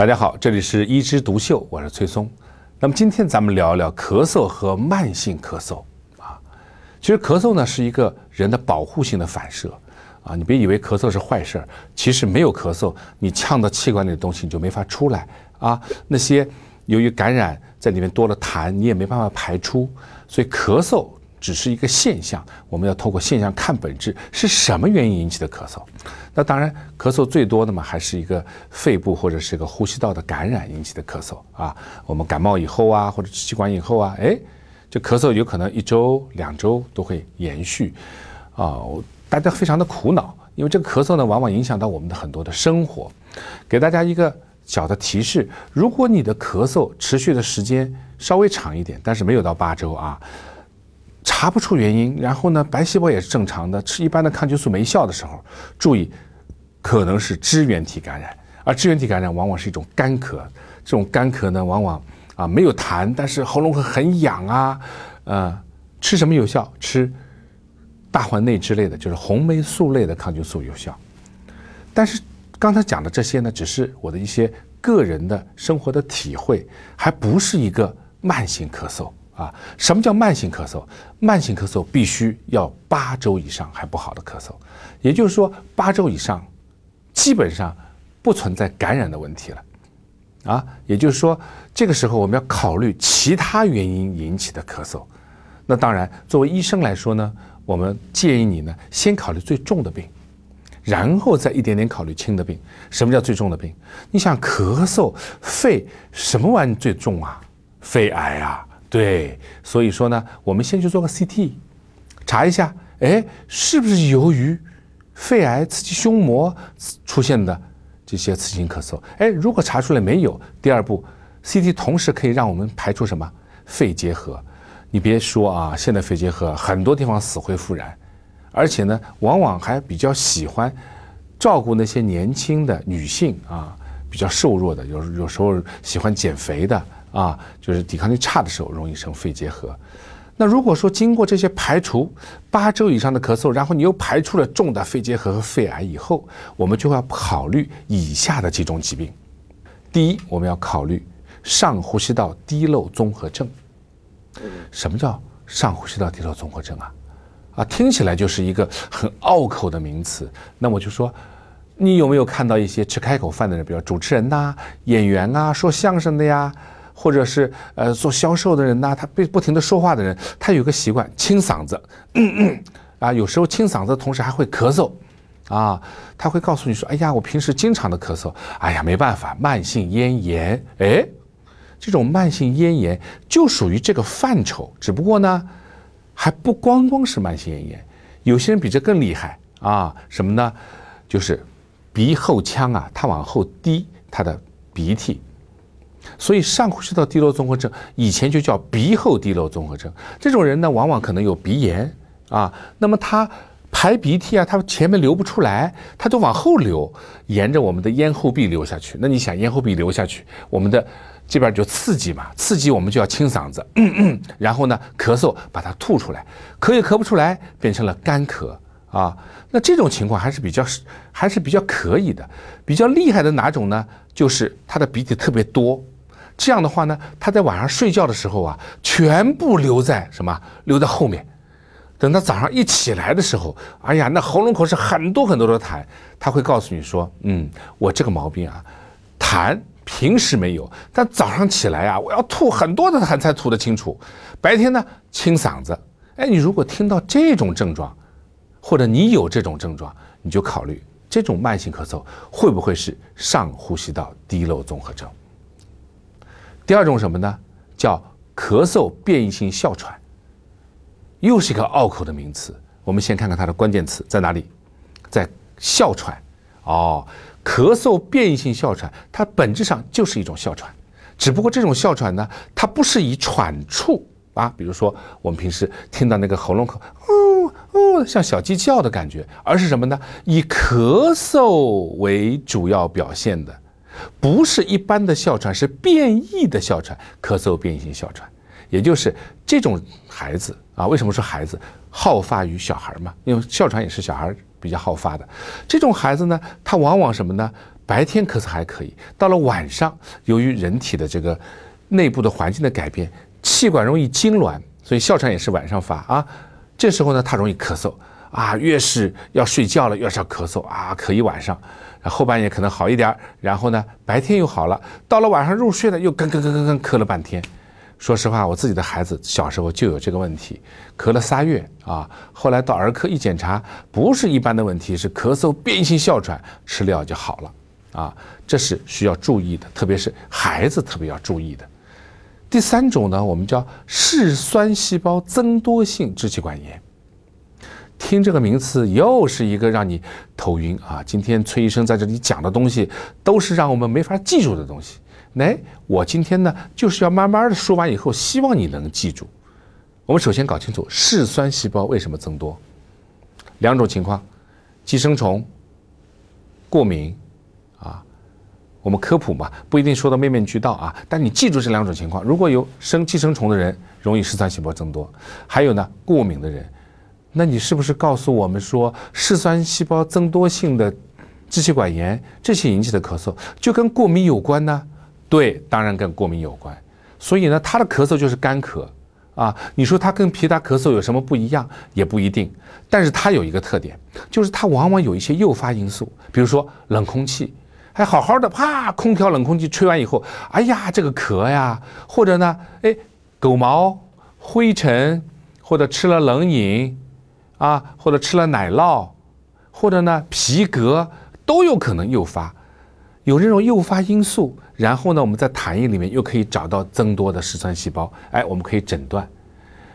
大家好，这里是一枝独秀，我是崔松。那么今天咱们聊一聊咳嗽和慢性咳嗽啊。其实咳嗽呢是一个人的保护性的反射啊，你别以为咳嗽是坏事儿，其实没有咳嗽，你呛到气管里的东西你就没法出来啊。那些由于感染在里面多了痰，你也没办法排出，所以咳嗽。只是一个现象，我们要透过现象看本质，是什么原因引起的咳嗽？那当然，咳嗽最多的嘛，还是一个肺部或者是一个呼吸道的感染引起的咳嗽啊。我们感冒以后啊，或者支气管以后啊，哎，这咳嗽有可能一周、两周都会延续啊。大家非常的苦恼，因为这个咳嗽呢，往往影响到我们的很多的生活。给大家一个小的提示：如果你的咳嗽持续的时间稍微长一点，但是没有到八周啊。查不出原因，然后呢，白细胞也是正常的，吃一般的抗菌素没效的时候，注意，可能是支原体感染，而支原体感染往往是一种干咳，这种干咳呢，往往啊没有痰，但是喉咙会很痒啊，呃，吃什么有效？吃大环内之类的，就是红霉素类的抗菌素有效。但是刚才讲的这些呢，只是我的一些个人的生活的体会，还不是一个慢性咳嗽。啊，什么叫慢性咳嗽？慢性咳嗽必须要八周以上还不好的咳嗽，也就是说八周以上，基本上不存在感染的问题了。啊，也就是说这个时候我们要考虑其他原因引起的咳嗽。那当然，作为医生来说呢，我们建议你呢先考虑最重的病，然后再一点点考虑轻的病。什么叫最重的病？你想咳嗽、肺什么玩意最重啊？肺癌啊？对，所以说呢，我们先去做个 CT，查一下，哎，是不是由于肺癌刺激胸膜出现的这些刺激性咳嗽？哎，如果查出来没有，第二步 CT 同时可以让我们排除什么肺结核。你别说啊，现在肺结核很多地方死灰复燃，而且呢，往往还比较喜欢照顾那些年轻的女性啊，比较瘦弱的，有有时候喜欢减肥的。啊，就是抵抗力差的时候容易生肺结核。那如果说经过这些排除八周以上的咳嗽，然后你又排除了重大肺结核和肺癌以后，我们就要考虑以下的几种疾病。第一，我们要考虑上呼吸道滴漏综合症。什么叫上呼吸道滴漏综合症啊？啊，听起来就是一个很拗口的名词。那我就说，你有没有看到一些吃开口饭的人，比如主持人呐、演员啊、说相声的呀？或者是呃做销售的人呐，他不不停的说话的人，他有个习惯清嗓子，啊，有时候清嗓子的同时还会咳嗽，啊，他会告诉你说，哎呀，我平时经常的咳嗽，哎呀，没办法，慢性咽炎，哎，这种慢性咽炎就属于这个范畴，只不过呢，还不光光是慢性咽炎，有些人比这更厉害啊，什么呢？就是鼻后腔啊，它往后滴他的鼻涕。所以上呼吸道滴漏综合症以前就叫鼻后滴漏综合症。这种人呢，往往可能有鼻炎啊，那么他排鼻涕啊，他前面流不出来，他都往后流，沿着我们的咽后壁流下去。那你想咽后壁流下去，我们的这边就刺激嘛，刺激我们就要清嗓子，然后呢咳嗽把它吐出来，咳也咳不出来，变成了干咳啊。那这种情况还是比较还是比较可以的。比较厉害的哪种呢？就是他的鼻涕特别多。这样的话呢，他在晚上睡觉的时候啊，全部留在什么？留在后面。等他早上一起来的时候，哎呀，那喉咙口是很多很多的痰。他会告诉你说：“嗯，我这个毛病啊，痰平时没有，但早上起来啊，我要吐很多的痰才吐得清楚。白天呢，清嗓子。哎，你如果听到这种症状，或者你有这种症状，你就考虑这种慢性咳嗽会不会是上呼吸道滴漏综合症。”第二种什么呢？叫咳嗽变异性哮喘，又是一个拗口的名词。我们先看看它的关键词在哪里，在哮喘。哦，咳嗽变异性哮喘，它本质上就是一种哮喘，只不过这种哮喘呢，它不是以喘促啊，比如说我们平时听到那个喉咙口哦哦像小鸡叫的感觉，而是什么呢？以咳嗽为主要表现的。不是一般的哮喘，是变异的哮喘，咳嗽变异性哮喘，也就是这种孩子啊。为什么说孩子好发于小孩嘛？因为哮喘也是小孩比较好发的。这种孩子呢，他往往什么呢？白天咳嗽还可以，到了晚上，由于人体的这个内部的环境的改变，气管容易痉挛，所以哮喘也是晚上发啊。这时候呢，他容易咳嗽啊，越是要睡觉了，越是要咳嗽啊，咳一晚上，后半夜可能好一点，然后呢，白天又好了，到了晚上入睡呢，又咳咳咳咳咳咳了半天。说实话，我自己的孩子小时候就有这个问题，咳了仨月啊，后来到儿科一检查，不是一般的问题，是咳嗽变异性哮喘，吃了药就好了。啊，这是需要注意的，特别是孩子特别要注意的。第三种呢，我们叫嗜酸细胞增多性支气管炎。听这个名词，又是一个让你头晕啊！今天崔医生在这里讲的东西，都是让我们没法记住的东西。来，我今天呢，就是要慢慢的说完以后，希望你能记住。我们首先搞清楚嗜酸细胞为什么增多，两种情况：寄生虫、过敏。啊，我们科普嘛，不一定说的面面俱到啊。但你记住这两种情况：如果有生寄生虫的人，容易嗜酸细胞增多；还有呢，过敏的人，那你是不是告诉我们说，嗜酸细胞增多性的支气管炎这些引起的咳嗽，就跟过敏有关呢？对，当然跟过敏有关。所以呢，他的咳嗽就是干咳啊。你说他跟皮他咳嗽有什么不一样？也不一定。但是它有一个特点，就是它往往有一些诱发因素，比如说冷空气。还好好的，啪，空调冷空气吹完以后，哎呀，这个咳呀，或者呢，哎，狗毛、灰尘，或者吃了冷饮，啊，或者吃了奶酪，或者呢皮革，都有可能诱发，有这种诱发因素。然后呢，我们在痰液里面又可以找到增多的嗜酸细胞，哎，我们可以诊断，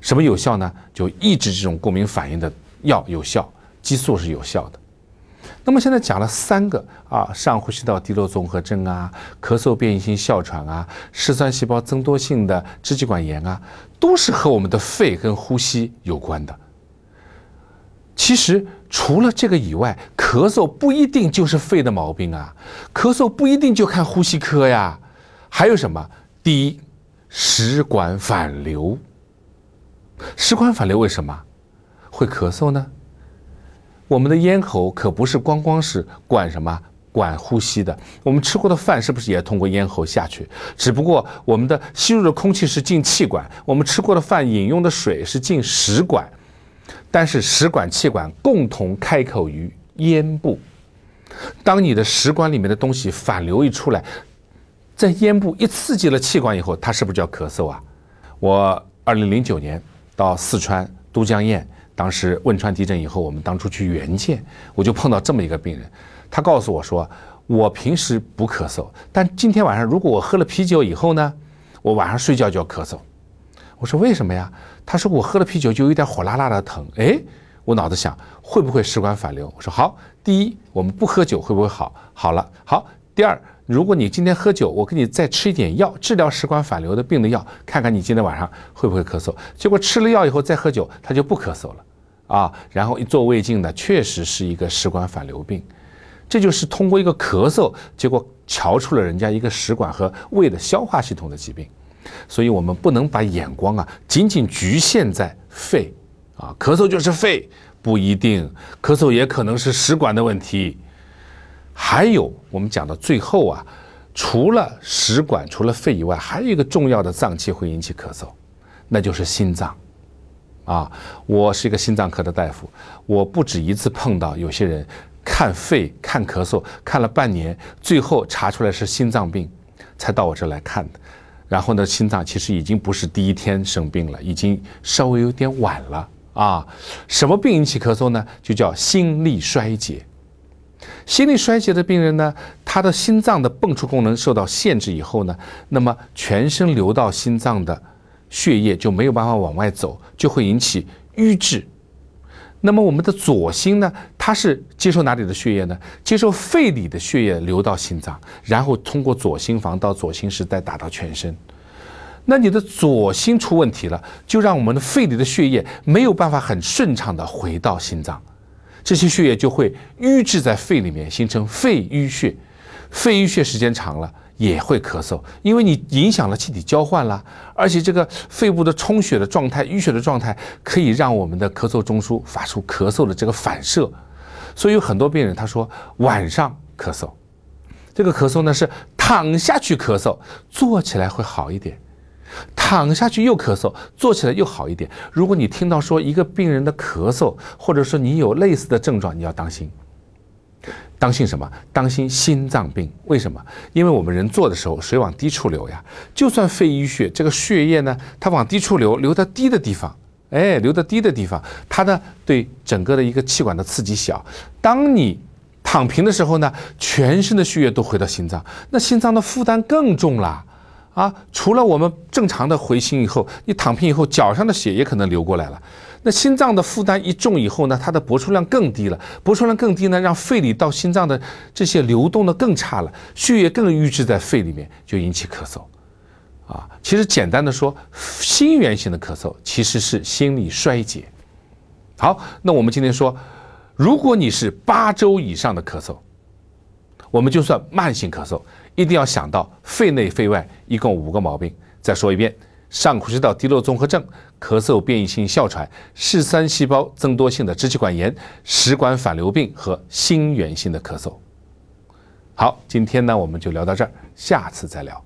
什么有效呢？就抑制这种过敏反应的药有效，激素是有效的。那么现在讲了三个啊，上呼吸道滴漏综合征啊，咳嗽变异性哮喘啊，嗜酸细胞增多性的支气管炎啊，都是和我们的肺跟呼吸有关的。其实除了这个以外，咳嗽不一定就是肺的毛病啊，咳嗽不一定就看呼吸科呀。还有什么？第一，食管反流。食管反流为什么会咳嗽呢？我们的咽喉可不是光光是管什么管呼吸的，我们吃过的饭是不是也通过咽喉下去？只不过我们的吸入的空气是进气管，我们吃过的饭饮用的水是进食管，但是食管气管共同开口于咽部。当你的食管里面的东西反流一出来，在咽部一刺激了气管以后，它是不是叫咳嗽啊？我二零零九年到四川都江堰。当时汶川地震以后，我们当初去援建，我就碰到这么一个病人，他告诉我说：“我平时不咳嗽，但今天晚上如果我喝了啤酒以后呢，我晚上睡觉就要咳嗽。”我说：“为什么呀？”他说：“我喝了啤酒就有点火辣辣的疼。”哎，我脑子想会不会食管反流？我说：“好，第一，我们不喝酒会不会好？好了，好，第二。”如果你今天喝酒，我给你再吃一点药，治疗食管反流的病的药，看看你今天晚上会不会咳嗽。结果吃了药以后再喝酒，他就不咳嗽了，啊，然后一做胃镜呢，确实是一个食管反流病，这就是通过一个咳嗽，结果瞧出了人家一个食管和胃的消化系统的疾病。所以我们不能把眼光啊仅仅局限在肺，啊，咳嗽就是肺不一定，咳嗽也可能是食管的问题。还有我们讲到最后啊，除了食管、除了肺以外，还有一个重要的脏器会引起咳嗽，那就是心脏。啊，我是一个心脏科的大夫，我不止一次碰到有些人看肺、看咳嗽，看了半年，最后查出来是心脏病，才到我这来看的。然后呢，心脏其实已经不是第一天生病了，已经稍微有点晚了啊。什么病引起咳嗽呢？就叫心力衰竭。心力衰竭的病人呢，他的心脏的泵出功能受到限制以后呢，那么全身流到心脏的血液就没有办法往外走，就会引起瘀滞。那么我们的左心呢，它是接受哪里的血液呢？接受肺里的血液流到心脏，然后通过左心房到左心室再打到全身。那你的左心出问题了，就让我们的肺里的血液没有办法很顺畅的回到心脏。这些血液就会淤滞在肺里面，形成肺淤血。肺淤血时间长了也会咳嗽，因为你影响了气体交换了，而且这个肺部的充血的状态、淤血的状态，可以让我们的咳嗽中枢发出咳嗽的这个反射。所以有很多病人他说晚上咳嗽，这个咳嗽呢是躺下去咳嗽，坐起来会好一点；躺下去又咳嗽，坐起来又好一点。如果你听到说一个病人的咳嗽，或者说你有类似的症状，你要当心。当心什么？当心心脏病。为什么？因为我们人坐的时候，水往低处流呀。就算肺淤血，这个血液呢，它往低处流，流到低的地方，哎，流到低的地方，它呢对整个的一个气管的刺激小。当你躺平的时候呢，全身的血液都回到心脏，那心脏的负担更重了。啊，除了我们正常的回心以后，你躺平以后，脚上的血也可能流过来了。那心脏的负担一重以后呢，它的搏出量更低了，搏出量更低呢，让肺里到心脏的这些流动的更差了，血液更淤滞在肺里面，就引起咳嗽。啊，其实简单的说，心源性的咳嗽其实是心力衰竭。好，那我们今天说，如果你是八周以上的咳嗽，我们就算慢性咳嗽。一定要想到肺内肺外一共五个毛病。再说一遍：上呼吸道滴漏综合症、咳嗽变异性哮喘、嗜酸细胞增多性的支气管炎、食管反流病和心源性的咳嗽。好，今天呢我们就聊到这儿，下次再聊。